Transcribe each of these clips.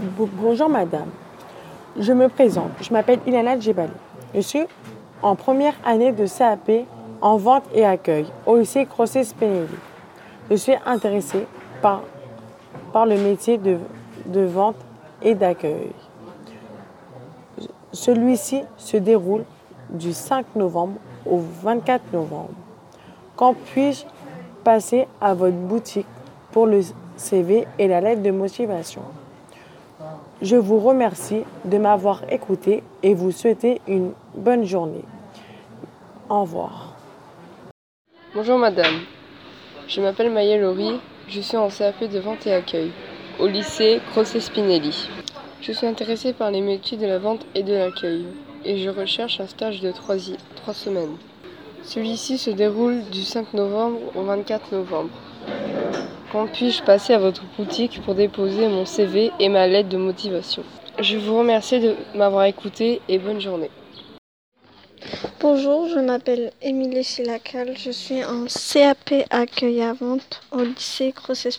Bonjour madame, je me présente, je m'appelle Ilana Djebali. Je suis en première année de CAP en vente et accueil au lycée Crosset Spinelli. Je suis intéressée par, le métier de, de vente et d'accueil. Celui-ci se déroule du 5 novembre au 24 novembre. Quand puis-je passer à votre boutique pour le CV et la lettre de motivation? Je vous remercie de m'avoir écouté et vous souhaiter une bonne journée. Au revoir. Bonjour madame, je m'appelle Maya Laurie, je suis en CAP de vente et accueil au lycée Crosset Spinelli. Je suis intéressée par les métiers de la vente et de l'accueil et je recherche un stage de 3, semaines. Celui-ci se déroule du 5 novembre au 24 novembre. Quand puis-je passer à votre boutique pour déposer mon CV et ma lettre de motivation? Je vous remercie de m'avoir écouté et bonne journée. Bonjour, je m'appelle Émilie Silacal, je suis en CAP accueil à vente au lycée crosset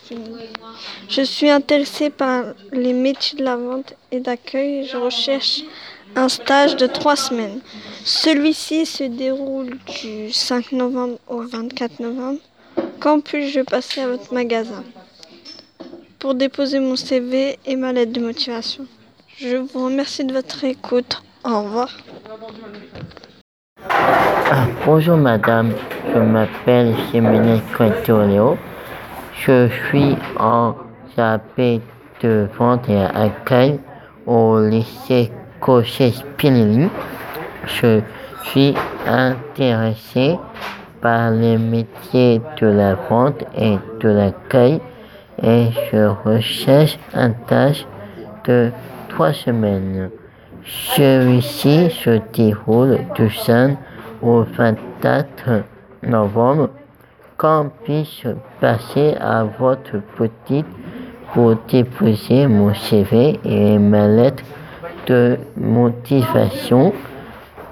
Je suis intéressée par les métiers de la vente et d'accueil. Je recherche un stage de trois semaines. Celui-ci se déroule du 5 novembre au 24 novembre. Quand puis-je passer à votre magasin pour déposer mon CV et ma lettre de motivation? Je vous remercie de votre écoute. Au revoir. Bonjour madame, je m'appelle Jiménez Quintorio. Je suis en CAP de vente et accueil au lycée Cochet Spinelli. Je suis intéressé par les métiers de la vente et de l'accueil et je recherche un tâche de trois semaines. Celui-ci se déroule du 5 au 24 novembre. Quand puis-je passer à votre boutique pour déposer mon CV et ma lettre de motivation?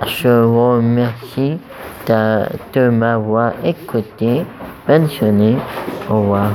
Je vous remercie de, m'avoir écouté. Bonne. Au revoir.